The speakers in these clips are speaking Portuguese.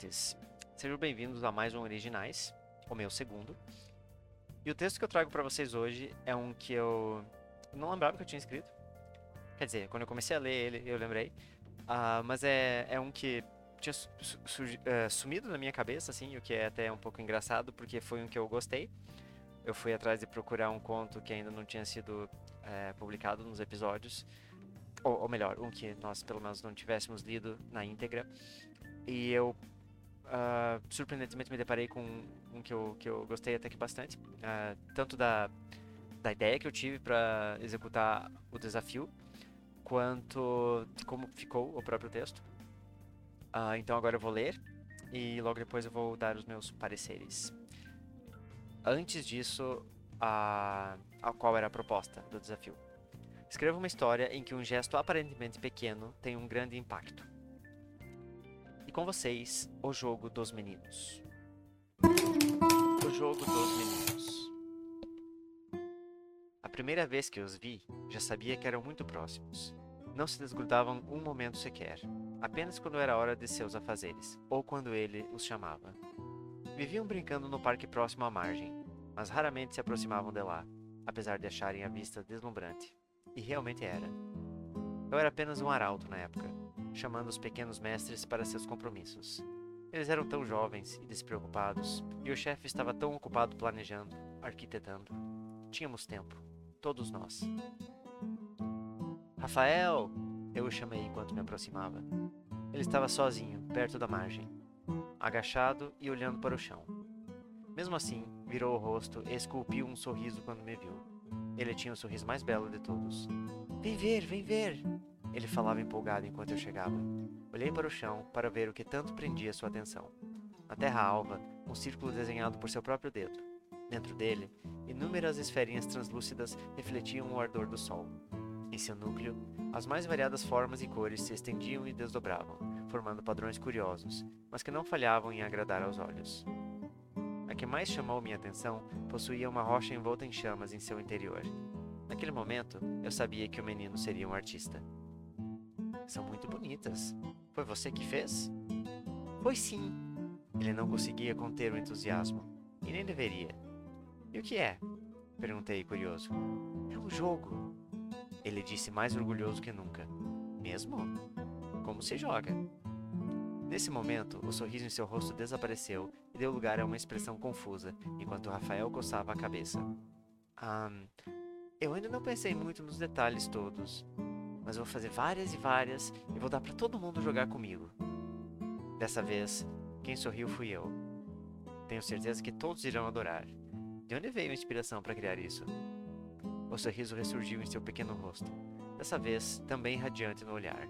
ouvintes! Sejam bem-vindos a mais um Originais, o meu segundo. E o texto que eu trago para vocês hoje é um que eu não lembrava que eu tinha escrito. Quer dizer, quando eu comecei a ler ele, eu lembrei. Uh, mas é, é um que tinha su su uh, sumido na minha cabeça, assim, o que é até um pouco engraçado, porque foi um que eu gostei. Eu fui atrás de procurar um conto que ainda não tinha sido uh, publicado nos episódios. Ou, ou melhor, um que nós pelo menos não tivéssemos lido na íntegra. E eu uh, surpreendentemente me deparei com um que eu, que eu gostei até que bastante, uh, tanto da, da ideia que eu tive para executar o desafio, quanto de como ficou o próprio texto. Uh, então agora eu vou ler e logo depois eu vou dar os meus pareceres. Antes disso, a, a qual era a proposta do desafio? Escreva uma história em que um gesto aparentemente pequeno tem um grande impacto. E com vocês, o jogo dos meninos. O jogo dos meninos. A primeira vez que os vi, já sabia que eram muito próximos. Não se desgrudavam um momento sequer, apenas quando era hora de seus afazeres, ou quando ele os chamava. Viviam brincando no parque próximo à margem, mas raramente se aproximavam de lá, apesar de acharem a vista deslumbrante. E realmente era. Eu era apenas um arauto na época, chamando os pequenos mestres para seus compromissos. Eles eram tão jovens e despreocupados, e o chefe estava tão ocupado planejando, arquitetando. Tínhamos tempo, todos nós. Rafael! Eu o chamei enquanto me aproximava. Ele estava sozinho, perto da margem, agachado e olhando para o chão. Mesmo assim, virou o rosto e esculpiu um sorriso quando me viu. Ele tinha o sorriso mais belo de todos. Vem ver, vem ver! Ele falava empolgado enquanto eu chegava. Olhei para o chão para ver o que tanto prendia sua atenção. Na terra alva, um círculo desenhado por seu próprio dedo. Dentro dele, inúmeras esferinhas translúcidas refletiam o ardor do sol. Em seu núcleo, as mais variadas formas e cores se estendiam e desdobravam, formando padrões curiosos, mas que não falhavam em agradar aos olhos. A que mais chamou minha atenção possuía uma rocha envolta em chamas em seu interior. Naquele momento, eu sabia que o menino seria um artista. São muito bonitas. Foi você que fez? Foi sim. Ele não conseguia conter o entusiasmo. E nem deveria. E o que é? Perguntei, curioso. É um jogo. Ele disse mais orgulhoso que nunca. Mesmo? Como se joga? Nesse momento, o sorriso em seu rosto desapareceu e deu lugar a uma expressão confusa, enquanto Rafael coçava a cabeça. Ah, eu ainda não pensei muito nos detalhes todos mas eu vou fazer várias e várias e vou dar para todo mundo jogar comigo. Dessa vez, quem sorriu fui eu. Tenho certeza que todos irão adorar. De onde veio a inspiração para criar isso? O sorriso ressurgiu em seu pequeno rosto, dessa vez também radiante no olhar.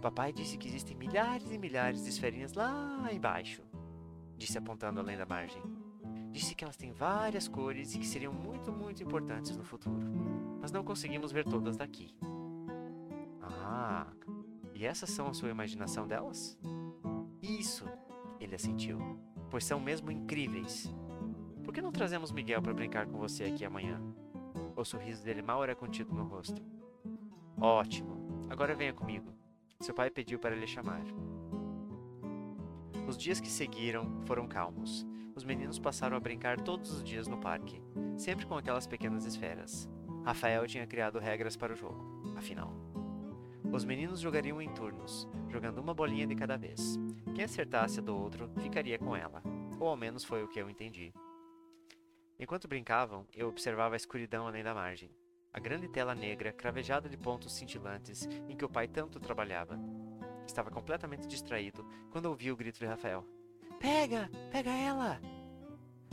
Papai disse que existem milhares e milhares de esferinhas lá embaixo, disse apontando além da margem. Disse que elas têm várias cores e que seriam muito, muito importantes no futuro, mas não conseguimos ver todas daqui. Ah, e essas são a sua imaginação delas? Isso, ele assentiu, pois são mesmo incríveis. Por que não trazemos Miguel para brincar com você aqui amanhã? O sorriso dele mal era contido no rosto. Ótimo, agora venha comigo. Seu pai pediu para lhe chamar. Os dias que seguiram foram calmos. Os meninos passaram a brincar todos os dias no parque, sempre com aquelas pequenas esferas. Rafael tinha criado regras para o jogo, afinal. Os meninos jogariam em turnos, jogando uma bolinha de cada vez. Quem acertasse a do outro ficaria com ela, ou ao menos foi o que eu entendi. Enquanto brincavam, eu observava a escuridão além da margem, a grande tela negra cravejada de pontos cintilantes em que o pai tanto trabalhava. Estava completamente distraído quando ouvi o grito de Rafael: Pega! Pega ela!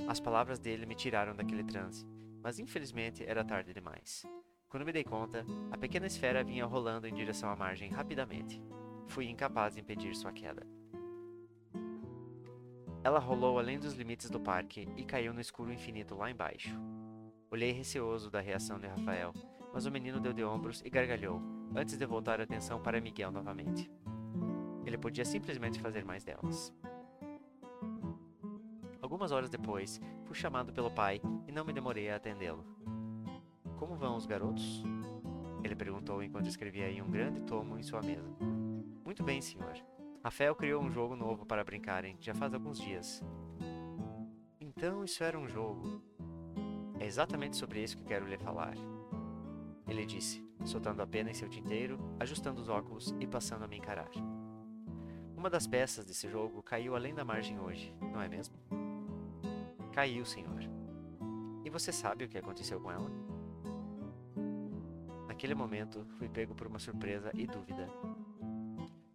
As palavras dele me tiraram daquele transe, mas infelizmente era tarde demais. Quando me dei conta, a pequena esfera vinha rolando em direção à margem rapidamente. Fui incapaz de impedir sua queda. Ela rolou além dos limites do parque e caiu no escuro infinito lá embaixo. Olhei receoso da reação de Rafael, mas o menino deu de ombros e gargalhou, antes de voltar a atenção para Miguel novamente. Ele podia simplesmente fazer mais delas. Algumas horas depois, fui chamado pelo pai e não me demorei a atendê-lo. Como vão os garotos? Ele perguntou enquanto escrevia em um grande tomo em sua mesa. Muito bem, senhor. Rafael criou um jogo novo para brincarem já faz alguns dias. Então isso era um jogo. É exatamente sobre isso que quero lhe falar. Ele disse, soltando a pena em seu tinteiro, ajustando os óculos e passando a me encarar. Uma das peças desse jogo caiu além da margem hoje, não é mesmo? Caiu, senhor. E você sabe o que aconteceu com ela? Naquele momento, fui pego por uma surpresa e dúvida.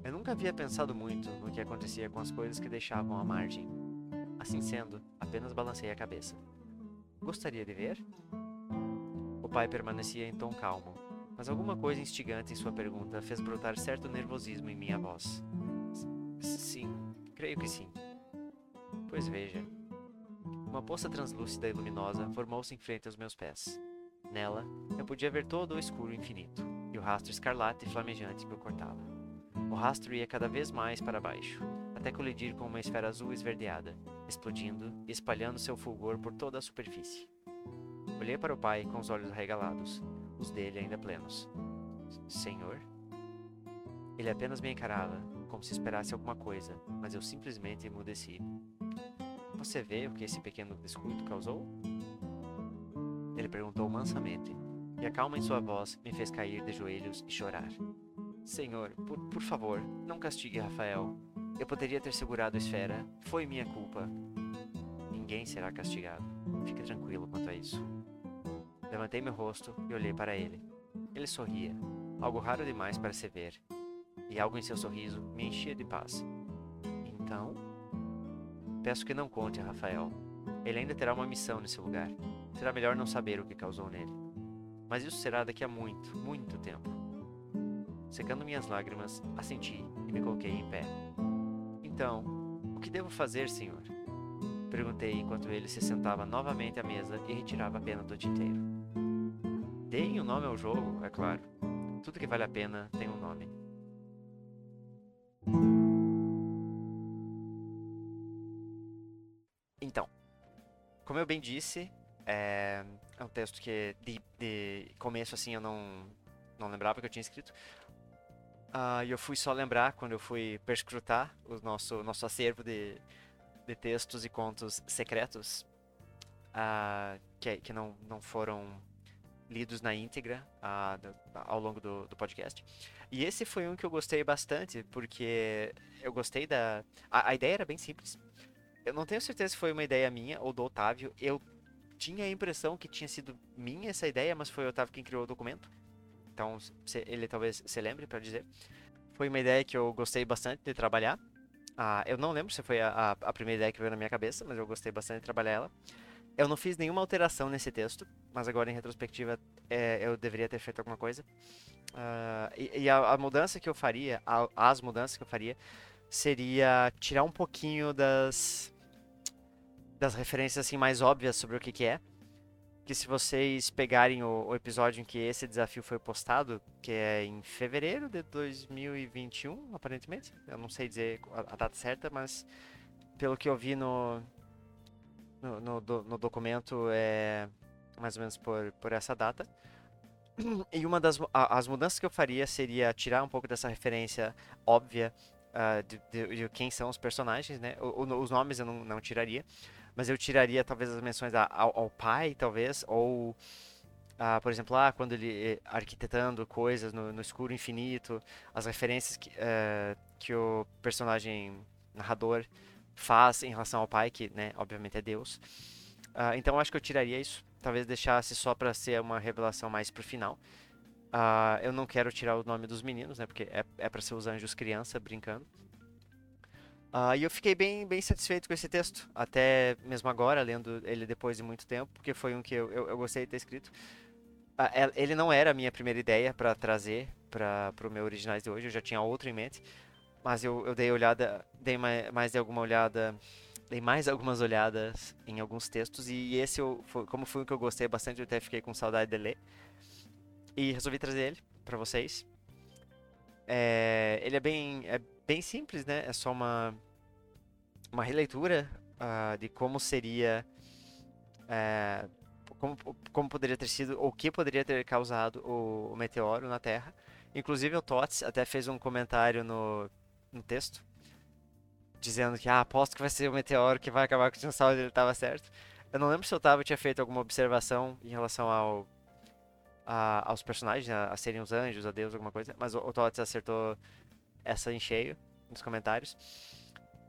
Eu nunca havia pensado muito no que acontecia com as coisas que deixavam a margem. Assim sendo, apenas balancei a cabeça. Gostaria de ver? O pai permanecia em tom calmo, mas alguma coisa instigante em sua pergunta fez brotar certo nervosismo em minha voz. Sim, creio que sim. Pois veja. Uma poça translúcida e luminosa formou-se em frente aos meus pés. Nela, eu podia ver todo o escuro infinito e o rastro escarlate e flamejante que o cortava. O rastro ia cada vez mais para baixo, até colidir com uma esfera azul esverdeada, explodindo e espalhando seu fulgor por toda a superfície. Olhei para o pai com os olhos arregalados, os dele ainda plenos. Senhor? Ele apenas me encarava, como se esperasse alguma coisa, mas eu simplesmente emudeci. Você vê o que esse pequeno descuido causou? Ele perguntou mansamente, e a calma em sua voz me fez cair de joelhos e chorar. Senhor, por, por favor, não castigue Rafael. Eu poderia ter segurado a esfera. Foi minha culpa. Ninguém será castigado. Fique tranquilo quanto a isso. Levantei meu rosto e olhei para ele. Ele sorria, algo raro demais para se ver, e algo em seu sorriso me enchia de paz. Então, peço que não conte a Rafael. Ele ainda terá uma missão nesse lugar. Será melhor não saber o que causou nele. Mas isso será daqui a muito, muito tempo. Secando minhas lágrimas, assenti e me coloquei em pé. Então, o que devo fazer, senhor? Perguntei enquanto ele se sentava novamente à mesa e retirava a pena do tinteiro. Deem o um nome ao jogo, é claro. Tudo que vale a pena tem um nome. Então, como eu bem disse, é, é um texto que de, de, começo assim eu não, não lembrava que eu tinha escrito. Uh, e eu fui só lembrar quando eu fui perscrutar o nosso, nosso acervo de, de textos e contos secretos uh, que, que não, não foram lidos na íntegra uh, do, ao longo do, do, podcast. E esse foi um que eu gostei bastante, porque eu gostei da. A, a, ideia era bem simples. Eu não tenho certeza se foi uma ideia minha ou do Otávio. Eu tinha a impressão que tinha sido minha essa ideia, mas foi o Otávio quem criou o documento. Então, ele talvez se lembre para dizer. Foi uma ideia que eu gostei bastante de trabalhar. Ah, eu não lembro se foi a, a, primeira ideia que veio na minha cabeça, mas eu gostei bastante de trabalhar ela. Eu não fiz nenhuma alteração nesse texto, mas agora em retrospectiva é, eu deveria ter feito alguma coisa. Uh, e, e a, a, mudança que eu faria, a, as mudanças que eu faria, seria tirar um pouquinho das das referências assim mais óbvias sobre o que, que é que se vocês pegarem o, o, episódio em que esse desafio foi postado, que é em fevereiro de 2021, aparentemente, eu não sei dizer a, a data certa, mas pelo que eu vi no, no, no, no, documento é mais ou menos por, por essa data. E uma das as mudanças que eu faria seria tirar um pouco dessa referência óbvia uh, de, de, de, quem são os personagens, né? O, o, os nomes eu não, não tiraria mas eu tiraria talvez as menções ao, ao pai, talvez, ou ah, por exemplo, lá quando ele eh, arquitetando coisas no, no escuro infinito, as referências que, uh, que o personagem narrador faz em relação ao pai, que, né, obviamente é Deus. Uh, então, acho que eu tiraria isso, talvez deixasse só para ser uma revelação mais pro final. Uh, eu não quero tirar o nome dos meninos, né, porque é, é para ser os anjos criança brincando. Uh, e eu fiquei bem, bem satisfeito com esse texto, até mesmo agora, lendo ele depois de muito tempo, porque foi um que eu, eu, eu gostei de ter escrito. Uh, ele não era a minha primeira ideia para trazer para o meu Originais de hoje, eu já tinha outro em mente, mas eu, eu dei olhada, dei mais, mais de alguma olhada, dei mais algumas olhadas em alguns textos, e esse, eu, foi, como foi um que eu gostei bastante, eu até fiquei com saudade de ler, e resolvi trazer ele para vocês. É, ele é bem, é bem simples, né? É só uma, uma releitura uh, de como seria. Uh, como, como poderia ter sido, ou o que poderia ter causado o, o meteoro na Terra. Inclusive o Tots até fez um comentário no, no texto, dizendo que, ah, aposto que vai ser o meteoro que vai acabar com os dinossauros, ele tava certo. Eu não lembro se o Otávio tinha feito alguma observação em relação ao, a, aos personagens, a, a, serem os anjos, a Deus, alguma coisa, mas o, o Tots acertou essa em cheio nos comentários.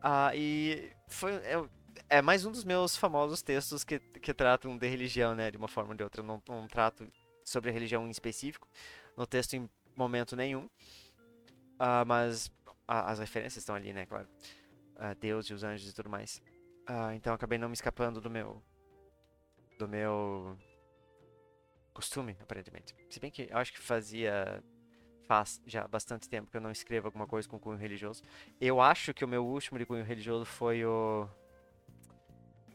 Ah, e foi. É, é, mais um dos meus famosos textos que, que tratam de religião, né? De uma forma ou de outra. Eu não, não trato sobre a religião em específico no texto em momento nenhum. Uh, mas as referências estão ali, né? Claro. Uh, Deus e os anjos e tudo mais. Uh, então acabei não me escapando do meu. Do meu. Costume, aparentemente. Se bem que eu acho que fazia faz já bastante tempo que eu não escrevo alguma coisa com cunho religioso. Eu acho que o meu último de cunho religioso foi o.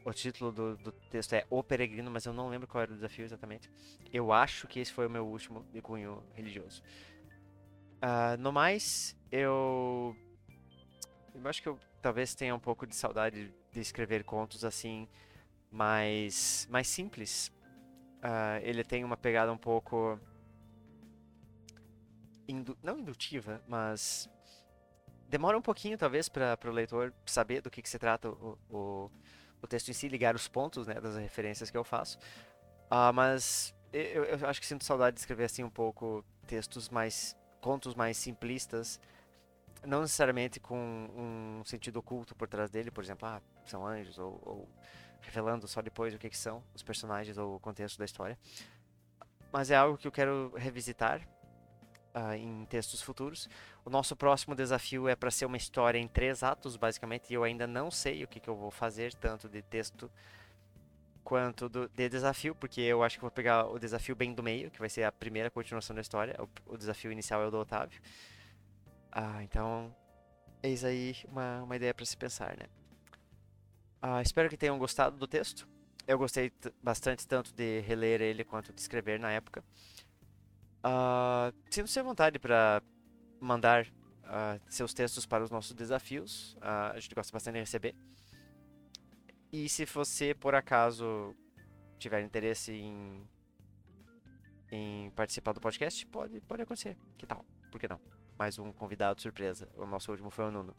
O título do, do, texto é O Peregrino, mas eu não lembro qual era o desafio exatamente. Eu acho que esse foi o meu último de cunho religioso. Uh, no mais, eu. Eu acho que eu talvez tenha um pouco de saudade de escrever contos assim, mais, mais simples. Uh, ele tem uma pegada um pouco indu não indutiva, mas demora um pouquinho talvez para o leitor saber do que, que se trata o, o, o, texto em si, ligar os pontos né, das referências que eu faço. Uh, mas eu, eu, acho que sinto saudade de escrever assim um pouco textos mais contos mais simplistas, não necessariamente com um sentido oculto por trás dele, por exemplo, ah, são anjos ou, ou revelando só depois o que, que são os personagens ou o contexto da história. Mas é algo que eu quero revisitar uh, em textos futuros. O nosso próximo desafio é para ser uma história em três atos, basicamente, e eu ainda não sei o que, que eu vou fazer, tanto de texto quanto do, de desafio, porque eu acho que vou pegar o desafio bem do meio, que vai ser a primeira continuação da história. O, o desafio inicial é o do Otávio. Ah, então, eis aí uma, uma ideia para se pensar, né? Ah, espero que tenham gostado do texto. Eu gostei bastante tanto de reler ele quanto de escrever na época. Uh, Sinto-se à vontade para mandar uh, seus textos para os nossos desafios. Uh, a gente gosta bastante de receber. E se você, por acaso, tiver interesse em, em participar do podcast, pode, pode acontecer. Que tal? Por que não? Mais um convidado surpresa. O nosso último foi o Nuno.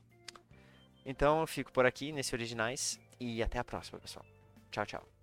Então eu fico por aqui nesse Originais e até a próxima, pessoal. Tchau, tchau.